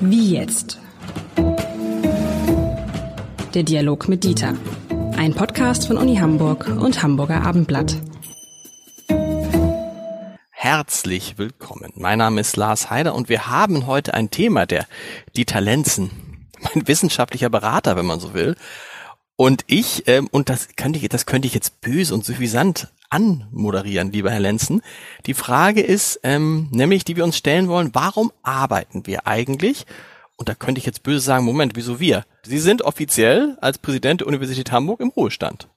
Wie jetzt? Der Dialog mit Dieter. Ein Podcast von Uni Hamburg und Hamburger Abendblatt. Herzlich willkommen. Mein Name ist Lars Heider und wir haben heute ein Thema, der Dieter Lenzen, mein wissenschaftlicher Berater, wenn man so will, und ich, ähm, und das könnte ich, das könnte ich jetzt böse und suffisant anmoderieren, lieber Herr Lenzen. Die Frage ist, ähm, nämlich, die wir uns stellen wollen, warum arbeiten wir eigentlich? Und da könnte ich jetzt böse sagen, Moment, wieso wir? Sie sind offiziell als Präsident der Universität Hamburg im Ruhestand.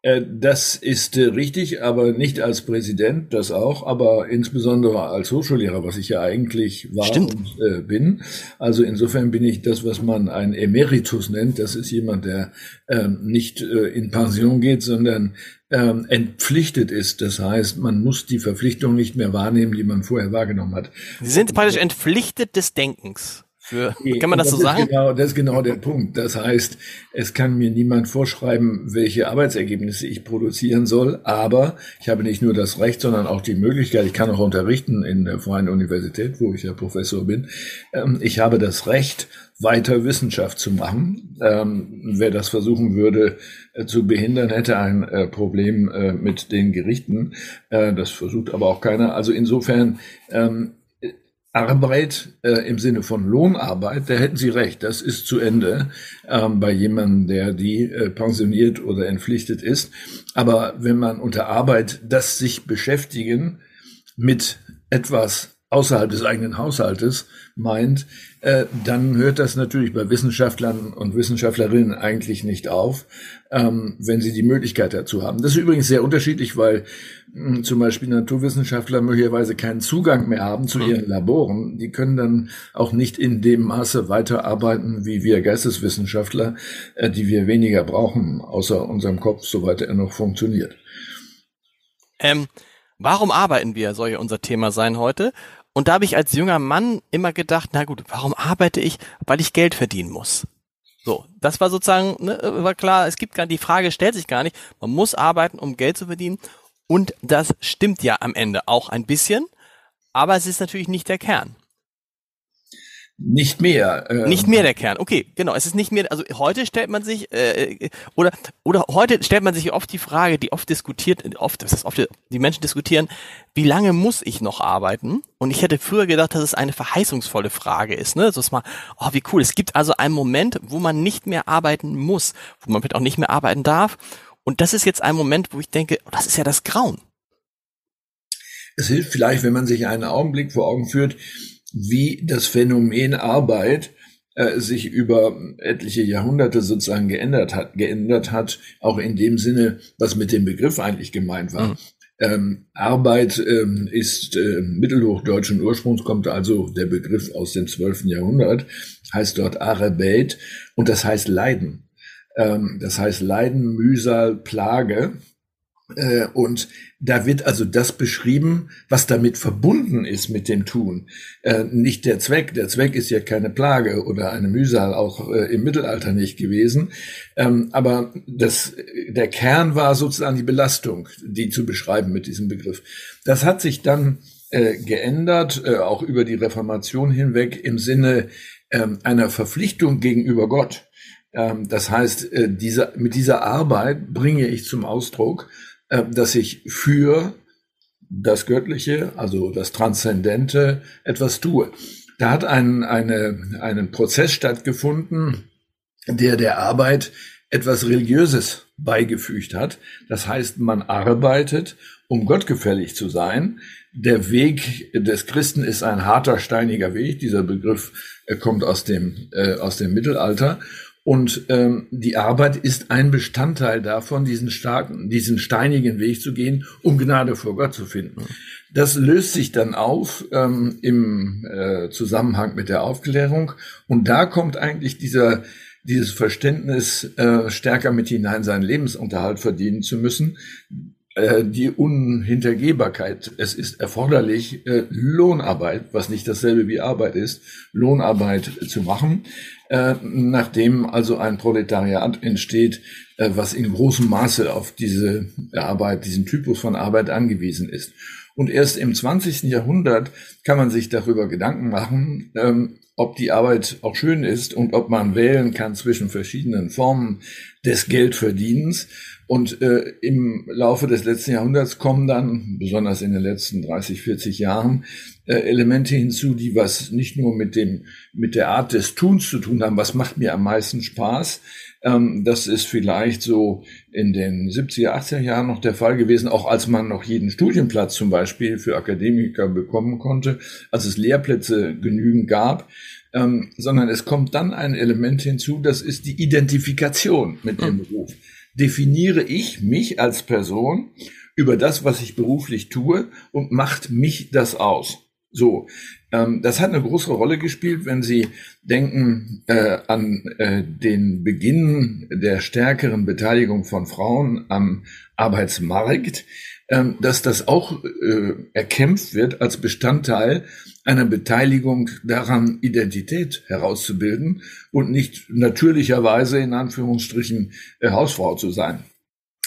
Äh, das ist äh, richtig, aber nicht als Präsident, das auch, aber insbesondere als Hochschullehrer, was ich ja eigentlich war Stimmt. und äh, bin. Also insofern bin ich das, was man ein Emeritus nennt. Das ist jemand, der ähm, nicht äh, in Pension geht, sondern ähm, entpflichtet ist. Das heißt, man muss die Verpflichtung nicht mehr wahrnehmen, die man vorher wahrgenommen hat. Sie sind praktisch entpflichtet des Denkens. Für, kann man das, das so sagen? Genau, das ist genau der Punkt. Das heißt, es kann mir niemand vorschreiben, welche Arbeitsergebnisse ich produzieren soll, aber ich habe nicht nur das Recht, sondern auch die Möglichkeit, ich kann auch unterrichten in der Freien Universität, wo ich ja Professor bin. Ähm, ich habe das Recht, weiter Wissenschaft zu machen. Ähm, wer das versuchen würde äh, zu behindern, hätte ein äh, Problem äh, mit den Gerichten. Das versucht aber auch keiner. Also insofern ähm, Arbeit äh, im Sinne von Lohnarbeit, da hätten Sie recht, das ist zu Ende ähm, bei jemandem, der die äh, pensioniert oder entpflichtet ist. Aber wenn man unter Arbeit das sich beschäftigen mit etwas außerhalb des eigenen Haushaltes meint, äh, dann hört das natürlich bei Wissenschaftlern und Wissenschaftlerinnen eigentlich nicht auf, ähm, wenn sie die Möglichkeit dazu haben. Das ist übrigens sehr unterschiedlich, weil mh, hm, zum Beispiel Naturwissenschaftler möglicherweise keinen Zugang mehr haben zu ihren Laboren. Die können dann auch nicht in dem Maße weiterarbeiten wie wir Geisteswissenschaftler, äh, die wir weniger brauchen, außer unserem Kopf, soweit er noch funktioniert. Ähm, warum arbeiten wir, soll ja unser Thema sein heute. Und da habe ich als junger Mann immer gedacht, na gut, warum arbeite ich? Weil ich Geld verdienen muss. So, das war sozusagen, ne, war klar, es gibt gar die Frage stellt sich gar nicht. Man muss arbeiten, um Geld zu verdienen. Und das stimmt ja am Ende auch ein bisschen, aber es ist natürlich nicht der Kern. Nicht mehr. Ähm. Nicht mehr der Kern. Okay, genau. Es ist nicht mehr. Also heute stellt man sich äh, oder oder heute stellt man sich oft die Frage, die oft diskutiert, oft, das ist oft die Menschen diskutieren, wie lange muss ich noch arbeiten? Und ich hätte früher gedacht, dass es eine verheißungsvolle Frage ist. Ne, so ist mal, oh wie cool. Es gibt also einen Moment, wo man nicht mehr arbeiten muss, wo man vielleicht auch nicht mehr arbeiten darf. Und das ist jetzt ein Moment, wo ich denke, oh, das ist ja das Grauen. Es hilft vielleicht, wenn man sich einen Augenblick vor Augen führt wie das Phänomen Arbeit äh, sich über etliche Jahrhunderte sozusagen geändert hat, geändert hat, auch in dem Sinne, was mit dem Begriff eigentlich gemeint war. Mhm. Ähm, Arbeit ähm, ist äh, mittelhochdeutschen Ursprungs, kommt also der Begriff aus dem 12. Jahrhundert, heißt dort Arbeit und das heißt Leiden. Ähm, das heißt Leiden, Mühsal, Plage. Äh, und da wird also das beschrieben, was damit verbunden ist mit dem Tun. Äh, nicht der Zweck. Der Zweck ist ja keine Plage oder eine Mühsal, auch äh, im Mittelalter nicht gewesen. Ähm, aber das, der Kern war sozusagen die Belastung, die zu beschreiben mit diesem Begriff. Das hat sich dann geändert, auch über die Reformation hinweg im Sinne ähm, einer Verpflichtung gegenüber Gott. Ähm, das heißt, diese, mit dieser Arbeit bringe ich zum Ausdruck, dass ich für das Göttliche, also das Transzendente, etwas tue. Da hat ein, eine, einen Prozess stattgefunden, der der Arbeit etwas Religiöses beigefügt hat. Das heißt, man arbeitet, um gottgefällig zu sein. Der Weg des Christen ist ein harter, steiniger Weg. Dieser Begriff äh, kommt aus dem, äh, aus dem Mittelalter. Und ähm, die Arbeit ist ein Bestandteil davon, diesen starken, diesen steinigen Weg zu gehen, um Gnade vor Gott zu finden. Das löst sich dann auf ähm, im äh, Zusammenhang mit der Aufklärung. Und da kommt eigentlich dieser, dieses Verständnis, äh, stärker mit hinein, seinen Lebensunterhalt verdienen zu müssen, die Unhintergehbarkeit. Es ist erforderlich, äh, Lohnarbeit, was nicht dasselbe wie Arbeit ist, Lohnarbeit zu machen, äh, nachdem also ein Proletariat entsteht, was in großem Maße auf diese Arbeit, diesen Typus von Arbeit angewiesen ist. Und erst im 20. Jahrhundert kann man sich darüber Gedanken machen, ähm, ob die Arbeit auch schön ist und ob man wählen kann zwischen verschiedenen Formen des Geldverdienens. Und äh, im Laufe des letzten Jahrhunderts kommen dann, besonders in den letzten 30, 40 Jahren, äh, Elemente hinzu, die was nicht nur mit dem, mit der Art des Tuns zu tun haben, was macht mir am meisten Spaß. Ähm, das ist vielleicht so in den 70er, 80er Jahren noch der Fall gewesen, auch als man noch jeden Studienplatz zum Beispiel für Akademiker bekommen konnte, als es Lehrplätze genügend gab. Ähm, sondern es kommt dann ein Element hinzu, das ist die Identifikation mit dem hm. Beruf definiere ich mich als Person über das, was ich beruflich tue und macht mich das aus. So, ähm, das hat eine große Rolle gespielt, wenn Sie denken äh, an äh, den Beginn der stärkeren Beteiligung von Frauen am Arbeitsmarkt, ähm, dass das auch äh, erkämpft wird als Bestandteil einer Beteiligung daran, Identität herauszubilden und nicht natürlicherweise in Anführungsstrichen äh, Hausfrau zu sein.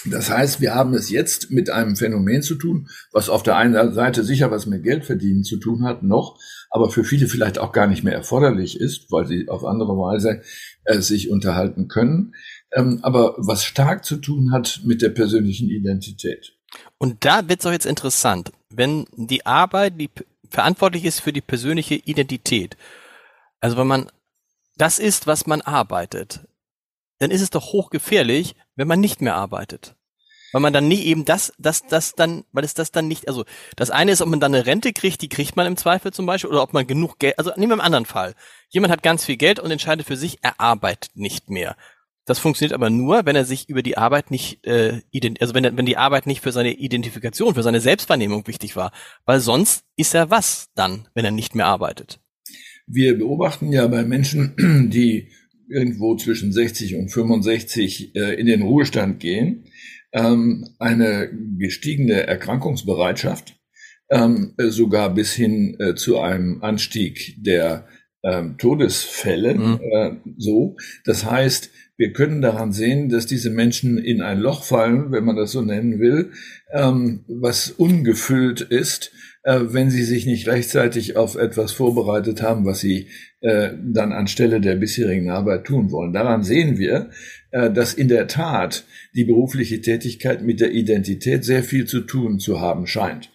Das heißt, wir haben es jetzt mit einem Phänomen zu tun, was auf der einen Seite sicher was mit Geldverdienen zu tun hat, noch, aber für viele vielleicht auch gar nicht mehr erforderlich ist, weil sie auf andere Weise äh, sich unterhalten können, ähm, aber was stark zu tun hat mit der persönlichen Identität. Und da wird es auch jetzt interessant, wenn die Arbeit, die verantwortlich ist für die persönliche Identität. Also wenn man das ist, was man arbeitet, dann ist es doch hochgefährlich, wenn man nicht mehr arbeitet. Weil man dann nicht eben das, das, das dann, weil es das dann nicht, also das eine ist, ob man dann eine Rente kriegt, die kriegt man im Zweifel zum Beispiel, oder ob man genug Geld, also nehmen wir einen anderen Fall. Jemand hat ganz viel Geld und entscheidet für sich, er arbeitet nicht mehr. Das funktioniert aber nur, wenn er sich über die Arbeit nicht, äh, also wenn, wenn die Arbeit nicht für seine Identifikation, für seine Selbstwahrnehmung wichtig war. Weil sonst ist er was dann, wenn er nicht mehr arbeitet? Wir beobachten ja bei Menschen, die irgendwo zwischen 60 und 65 äh, in den Ruhestand gehen, ähm, eine gestiegene Erkrankungsbereitschaft, ähm, sogar bis hin äh, zu einem Anstieg der ähm, Todesfälle. Mhm. Äh, so, das heißt, wir können daran sehen, dass diese Menschen in ein Loch fallen, wenn man das so nennen will, ähm, was ungefüllt ist, äh, wenn sie sich nicht rechtzeitig auf etwas vorbereitet haben, was sie äh, dann anstelle der bisherigen Arbeit tun wollen. Daran sehen wir, äh, dass in der Tat die berufliche Tätigkeit mit der Identität sehr viel zu tun zu haben scheint.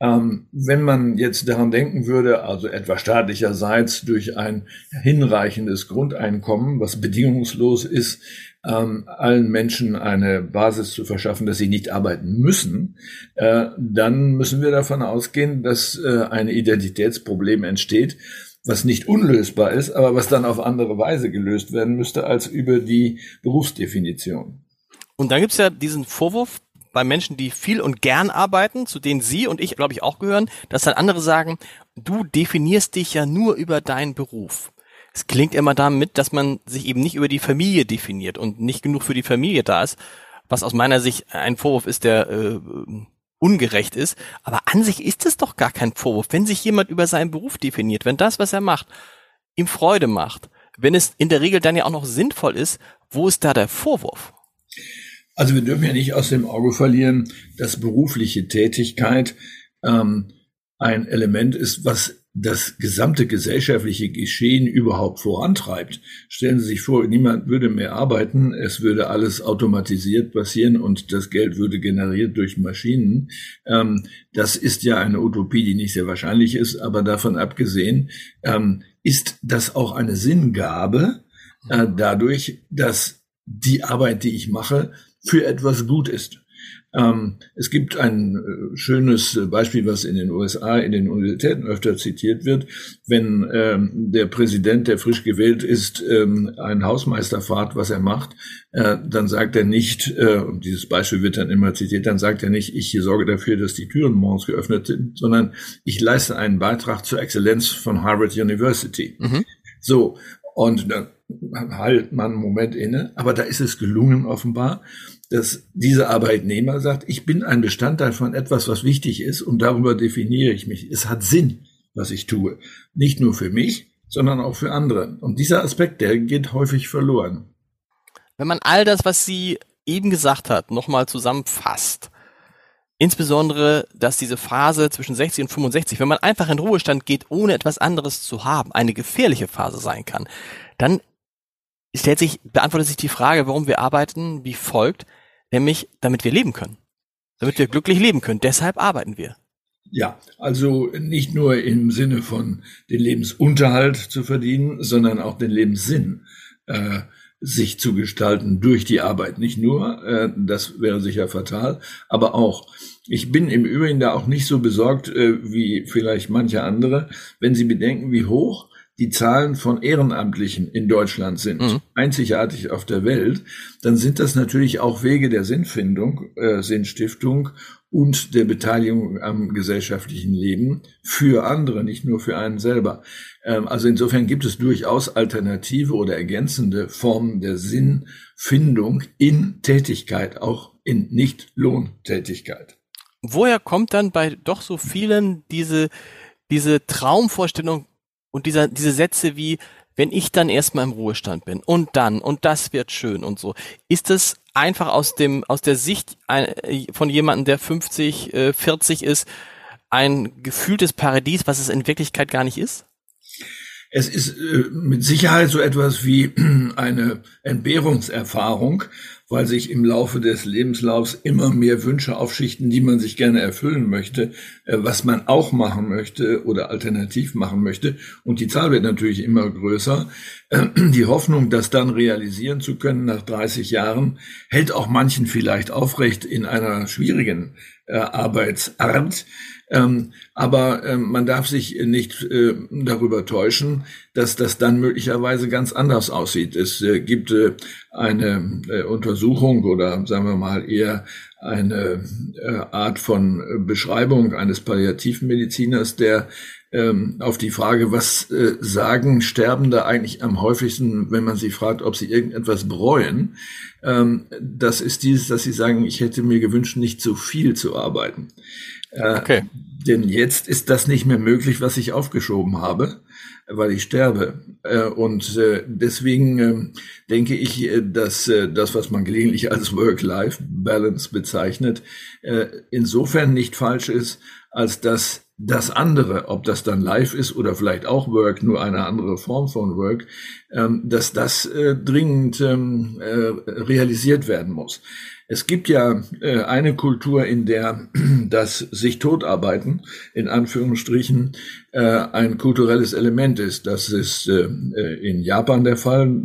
Ähm, wenn man jetzt daran denken würde, also etwa staatlicherseits durch ein hinreichendes Grundeinkommen, was bedingungslos ist, ähm, allen Menschen eine Basis zu verschaffen, dass sie nicht arbeiten müssen, äh, dann müssen wir davon ausgehen, dass ein Identitätsproblem entsteht, was nicht unlösbar ist, aber was dann auf andere Weise gelöst werden müsste als über die Berufsdefinition. Und dann gibt's ja diesen Vorwurf, bei Menschen, die viel und gern arbeiten, zu denen Sie und ich, glaube ich, auch gehören, dass dann andere sagen, du definierst dich ja nur über deinen Beruf. Es klingt immer damit, dass man sich eben nicht über die Familie definiert und nicht genug für die Familie da ist, was aus meiner Sicht ein Vorwurf ist, der äh, ungerecht ist. Aber an sich ist es doch gar kein Vorwurf, wenn sich jemand über seinen Beruf definiert, wenn das, was er macht, ihm Freude macht, wenn es in der Regel dann ja auch noch sinnvoll ist, wo ist da der Vorwurf? Also wir dürfen ja nicht aus dem Auge verlieren, dass berufliche Tätigkeit ähm, ein Element ist, was das gesamte gesellschaftliche Geschehen überhaupt vorantreibt. Stellen Sie sich vor, niemand würde mehr arbeiten, es würde alles automatisiert passieren und das Geld würde generiert durch Maschinen. Ähm, das ist ja eine Utopie, die nicht sehr wahrscheinlich ist, aber davon abgesehen ähm, ist das auch eine Sinngabe äh, dadurch, dass die Arbeit, die ich mache, für etwas gut ist. Ähm, es gibt ein äh, schönes Beispiel, was in den USA in den Universitäten öfter zitiert wird. Wenn ähm, der Präsident, der frisch gewählt ist, ähm, einen Hausmeister fragt, was er macht, äh, dann sagt er nicht, äh, und dieses Beispiel wird dann immer zitiert, dann sagt er nicht, ich sorge dafür, dass die Türen morgens geöffnet sind, sondern ich leiste einen Beitrag zur Exzellenz von Harvard University. Mhm. So, und dann halt man einen Moment inne, aber da ist es gelungen offenbar, dass dieser Arbeitnehmer sagt, ich bin ein Bestandteil von etwas, was wichtig ist und darüber definiere ich mich. Es hat Sinn, was ich tue. Nicht nur für mich, sondern auch für andere. Und dieser Aspekt, der geht häufig verloren. Wenn man all das, was sie eben gesagt hat, nochmal zusammenfasst, insbesondere, dass diese Phase zwischen 60 und 65, wenn man einfach in Ruhestand geht, ohne etwas anderes zu haben, eine gefährliche Phase sein kann, dann stellt sich, beantwortet sich die Frage, warum wir arbeiten, wie folgt, nämlich damit wir leben können. Damit wir glücklich leben können. Deshalb arbeiten wir. Ja, also nicht nur im Sinne von den Lebensunterhalt zu verdienen, sondern auch den Lebenssinn äh, sich zu gestalten durch die Arbeit. Nicht nur, äh, das wäre sicher fatal, aber auch. Ich bin im Übrigen da auch nicht so besorgt äh, wie vielleicht manche andere, wenn Sie bedenken, wie hoch die Zahlen von Ehrenamtlichen in Deutschland sind, mhm. einzigartig auf der Welt, dann sind das natürlich auch Wege der Sinnfindung, äh, Sinnstiftung und der Beteiligung am gesellschaftlichen Leben für andere, nicht nur für einen selber. Ähm, also insofern gibt es durchaus alternative oder ergänzende Formen der Sinnfindung in Tätigkeit, auch in Nicht-Lohntätigkeit. Woher kommt dann bei doch so vielen diese, diese Traumvorstellung, und dieser, diese Sätze wie, wenn ich dann erstmal im Ruhestand bin und dann und das wird schön und so, ist das einfach aus dem, aus der Sicht von jemandem, der 50, 40 äh, ist, ein gefühltes Paradies, was es in Wirklichkeit gar nicht ist? Es ist äh, mit Sicherheit so etwas wie eine Entbehrungserfahrung, weil sich im Laufe des Lebenslaufs immer mehr Wünsche aufschichten, die man sich gerne erfüllen möchte, äh, was man auch machen möchte oder alternativ machen möchte. Und die Zahl wird natürlich immer größer. Äh, die Hoffnung, das dann realisieren zu können nach 30 Jahren, hält auch manchen vielleicht aufrecht in einer schwierigen äh, Arbeitsart. Ähm, aber ähm, man darf sich nicht äh, darüber täuschen, dass das dann möglicherweise ganz anders aussieht. Es äh, gibt äh, eine äh, Untersuchung oder sagen wir mal eher eine äh, Art von Beschreibung eines Palliativmediziners, der ähm, auf die Frage, was äh, sagen Sterbende eigentlich am häufigsten, wenn man sie fragt, ob sie irgendetwas bereuen, ähm, das ist dieses, dass sie sagen, ich hätte mir gewünscht, nicht zu viel zu arbeiten. Äh, okay. Denn jetzt ist das nicht mehr möglich, was ich aufgeschoben habe, weil ich sterbe. Äh, und äh, deswegen ähm, denke ich, dass das, was man gelegentlich als Work-Life-Balance bezeichnet, insofern nicht falsch ist, als dass das andere, ob das dann live ist oder vielleicht auch Work, nur eine andere Form von Work, ähm, dass das dringend ähm, realisiert werden muss. Es gibt ja äh, eine Kultur, in der das sich totarbeiten, in Anführungsstrichen, äh, ein kulturelles Element ist. Das ist äh, äh, in Japan der Fall.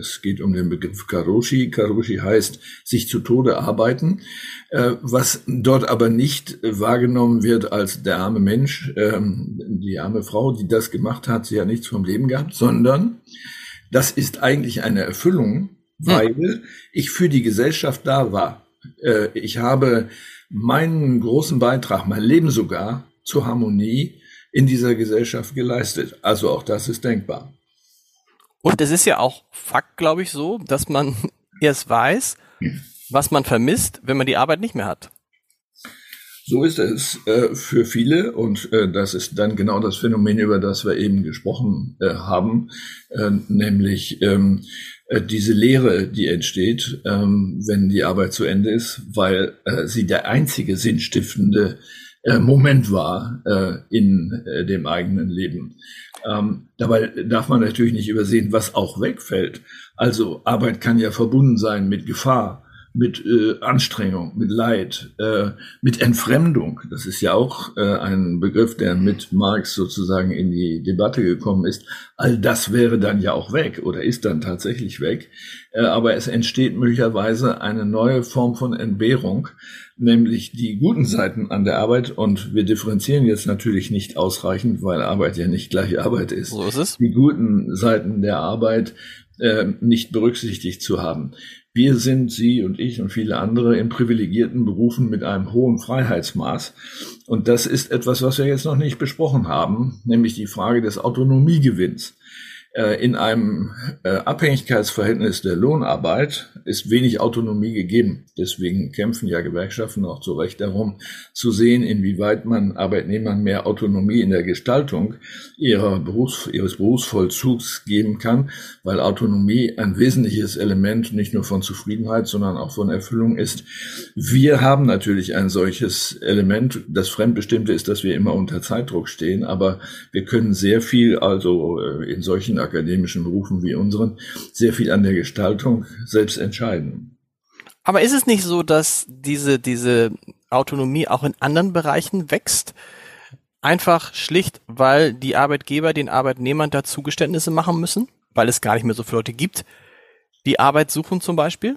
Es geht um den Begriff Karoshi. Karoshi heißt sich zu Tode arbeiten, äh, was dort aber nicht wahrgenommen wird als der arme Mensch, äh, die arme Frau, die das gemacht hat, sie hat nichts vom Leben gehabt, sondern das ist eigentlich eine Erfüllung weil ich für die Gesellschaft da war. Äh, ich habe meinen großen Beitrag, mein Leben sogar zur Harmonie in dieser Gesellschaft geleistet. Also auch das ist denkbar. Und es ist ja auch Fakt, glaube ich, so, dass man erst weiß, was man vermisst, wenn man die Arbeit nicht mehr hat. So ist es äh, für viele und äh, das ist dann genau das Phänomen, über das wir eben gesprochen äh, haben, äh, nämlich ähm, äh, diese Lehre, die entsteht, ähm, wenn die Arbeit zu Ende ist, weil äh, sie der einzige sinnstiftende Moment war in dem eigenen Leben. Ähm, dabei darf man natürlich nicht übersehen, was auch wegfällt. Also Arbeit kann ja verbunden sein mit Gefahr, mit äh, Anstrengung, mit Leid, äh, mit Entfremdung. Das ist ja auch äh, ein Begriff, der mit Marx sozusagen in die Debatte gekommen ist. All das wäre dann ja auch weg oder ist dann tatsächlich weg. Äh, aber es entsteht möglicherweise eine neue Form von Entbehrung, nämlich die guten Seiten an der Arbeit. Und wir differenzieren jetzt natürlich nicht ausreichend, weil Arbeit ja nicht gleich Arbeit ist. So ist es. Die guten Seiten der Arbeit äh, nicht berücksichtigt zu haben. Wir sind, Sie und ich und viele andere, in privilegierten Berufen mit einem hohen Freiheitsmaß. Und das ist etwas, was wir jetzt noch nicht besprochen haben, nämlich die Frage des Autonomiegewinns. Äh, in einem äh, Abhängigkeitsverhältnis der Lohnarbeit ist wenig Autonomie gegeben. Deswegen kämpfen ja Gewerkschaften auch zu Recht darum, zu sehen, inwieweit man Arbeitnehmern mehr Autonomie in der Gestaltung ihrer Berufs-, ihres Berufsvollzugs geben kann, weil Autonomie ein wesentliches Element nicht nur von Zufriedenheit, sondern auch von Erfüllung ist. Wir haben natürlich ein solches Element. Das Fremdbestimmte ist, dass wir immer unter Zeitdruck stehen, aber wir können sehr viel, also äh, in solchen akademischen Berufen wie unseren sehr viel an der Gestaltung selbst entscheiden. Aber ist es nicht so, dass diese, diese Autonomie auch in anderen Bereichen wächst? Einfach schlicht, weil die Arbeitgeber den Arbeitnehmern da Zugeständnisse machen müssen? Weil es gar nicht mehr so viele Leute gibt, die Arbeit suchen zum Beispiel?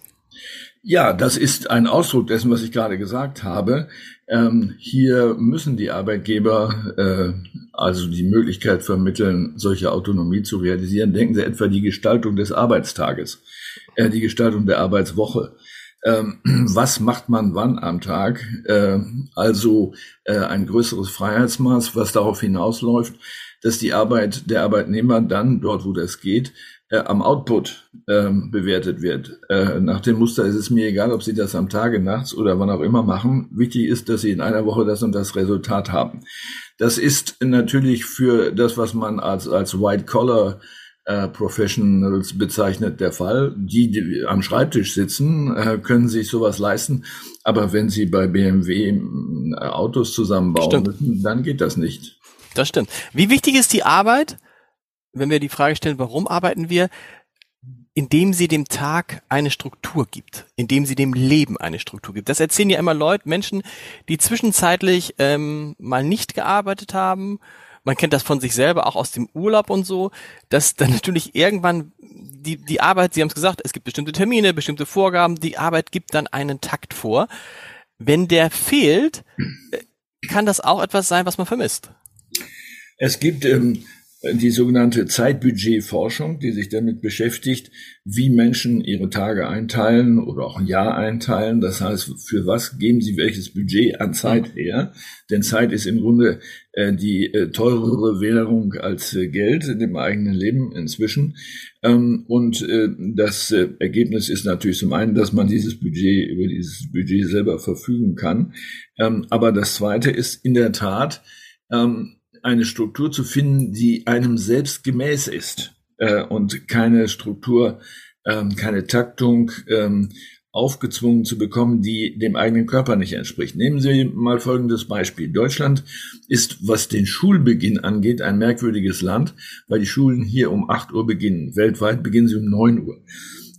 Ja, das ist ein Ausdruck dessen, was ich gerade gesagt habe. Ähm, hier müssen die Arbeitgeber äh, also die Möglichkeit vermitteln, solche Autonomie zu realisieren. Denken Sie etwa die Gestaltung des Arbeitstages, äh, die Gestaltung der Arbeitswoche. Ähm, was macht man wann am Tag? Äh, also äh, ein größeres Freiheitsmaß, was darauf hinausläuft, dass die Arbeit der Arbeitnehmer dann, dort wo das geht, äh, am Output ähm, bewertet wird. Äh, nach dem Muster ist es mir egal, ob Sie das am Tage, nachts oder wann auch immer machen. Wichtig ist, dass Sie in einer Woche das und das Resultat haben. Das ist natürlich für das, was man als, als White Collar äh, Professionals bezeichnet der Fall. Die, die am Schreibtisch sitzen, äh, können sich sowas leisten. Aber wenn sie bei BMW äh, Autos zusammenbauen stimmt. müssen, dann geht das nicht. Das stimmt. Wie wichtig ist die Arbeit wenn wir die Frage stellen, warum arbeiten wir, indem sie dem Tag eine Struktur gibt, indem sie dem Leben eine Struktur gibt. Das erzählen ja immer Leute, Menschen, die zwischenzeitlich ähm, mal nicht gearbeitet haben. Man kennt das von sich selber auch aus dem Urlaub und so, dass dann natürlich irgendwann die, die Arbeit, Sie haben es gesagt, es gibt bestimmte Termine, bestimmte Vorgaben, die Arbeit gibt dann einen Takt vor. Wenn der fehlt, äh, kann das auch etwas sein, was man vermisst. Es gibt ähm, die sogenannte Zeitbudgetforschung, die sich damit beschäftigt, wie Menschen ihre Tage einteilen oder auch ein Jahr einteilen. Das heißt, für was geben sie welches Budget an Zeit her? Denn Zeit ist im Grunde äh, die äh, teurere Währung als äh, Geld in dem eigenen Leben inzwischen. Ähm, und äh, das äh, Ergebnis ist natürlich zum einen, dass man dieses Budget über dieses Budget selber verfügen kann. Ähm, aber das zweite ist in der Tat, ähm, eine Struktur zu finden, die einem selbst gemäß ist äh, und keine Struktur, ähm, keine Taktung ähm, aufgezwungen zu bekommen, die dem eigenen Körper nicht entspricht. Nehmen Sie mal folgendes Beispiel. Deutschland ist, was den Schulbeginn angeht, ein merkwürdiges Land, weil die Schulen hier um 8 Uhr beginnen. Weltweit beginnen sie um 9 Uhr.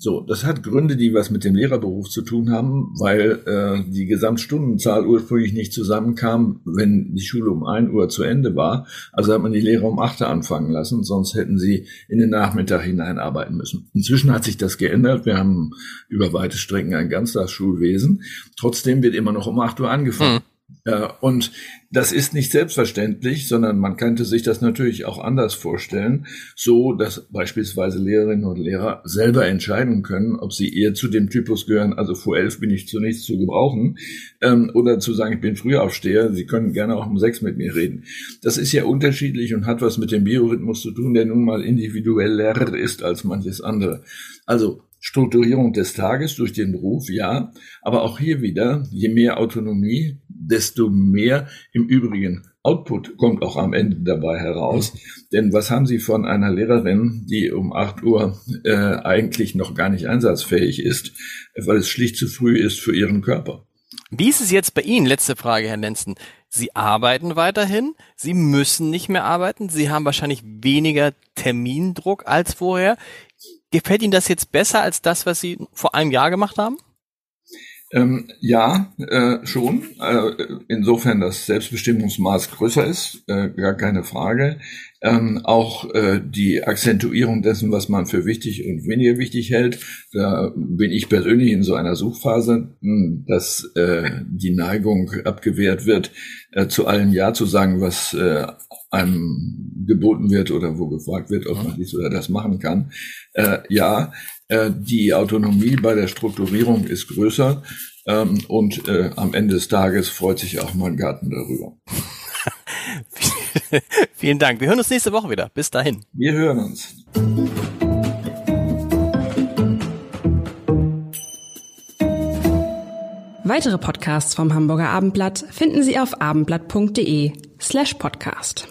So, das hat Gründe, die was mit dem Lehrerberuf zu tun haben, weil äh, die Gesamtstundenzahl ursprünglich nicht zusammenkam, wenn die Schule um ein Uhr zu Ende war. Also hat man die Lehrer um acht Uhr anfangen lassen, sonst hätten sie in den Nachmittag hineinarbeiten müssen. Inzwischen hat sich das geändert. Wir haben über weite Strecken ein Ganztagsschulwesen. Trotzdem wird immer noch um acht Uhr angefangen. Mhm. Ja, und das ist nicht selbstverständlich, sondern man könnte sich das natürlich auch anders vorstellen, so dass beispielsweise Lehrerinnen und Lehrer selber entscheiden können, ob sie eher zu dem Typus gehören, also vor elf bin ich zunächst zu gebrauchen, ähm, oder zu sagen, ich bin Frühaufsteher, Sie können gerne auch um sechs mit mir reden. Das ist ja unterschiedlich und hat was mit dem Biorhythmus zu tun, der nun mal individueller ist als manches andere. Also Strukturierung des Tages durch den Beruf, ja, aber auch hier wieder, je mehr Autonomie, desto mehr im Übrigen Output kommt auch am Ende dabei heraus. Denn was haben Sie von einer Lehrerin, die um 8 Uhr äh, eigentlich noch gar nicht einsatzfähig ist, weil es schlicht zu früh ist für ihren Körper? Wie ist es jetzt bei Ihnen? Letzte Frage, Herr Lenzen. Sie arbeiten weiterhin, Sie müssen nicht mehr arbeiten, Sie haben wahrscheinlich weniger Termindruck als vorher. Gefällt Ihnen das jetzt besser als das, was Sie vor einem Jahr gemacht haben? Ähm, ja, äh, schon. Äh, insofern das Selbstbestimmungsmaß größer ist, äh, gar keine Frage. Ähm, auch äh, die Akzentuierung dessen, was man für wichtig und weniger wichtig hält. Da bin ich persönlich in so einer Suchphase, hm, dass äh, die Neigung abgewehrt wird, äh, zu allen Ja zu sagen, was einem geboten wird oder wo gefragt wird, ob man dies oder das machen kann. Ja, die Autonomie bei der Strukturierung ist größer ähm, und äh, am Ende des Tages freut sich auch mein Garten darüber. Vielen Dank. Wir hören uns nächste Woche wieder. Bis dahin. Wir hören uns. Weitere Podcasts vom Hamburger Abendblatt finden Sie auf abendblatt.de slash podcast.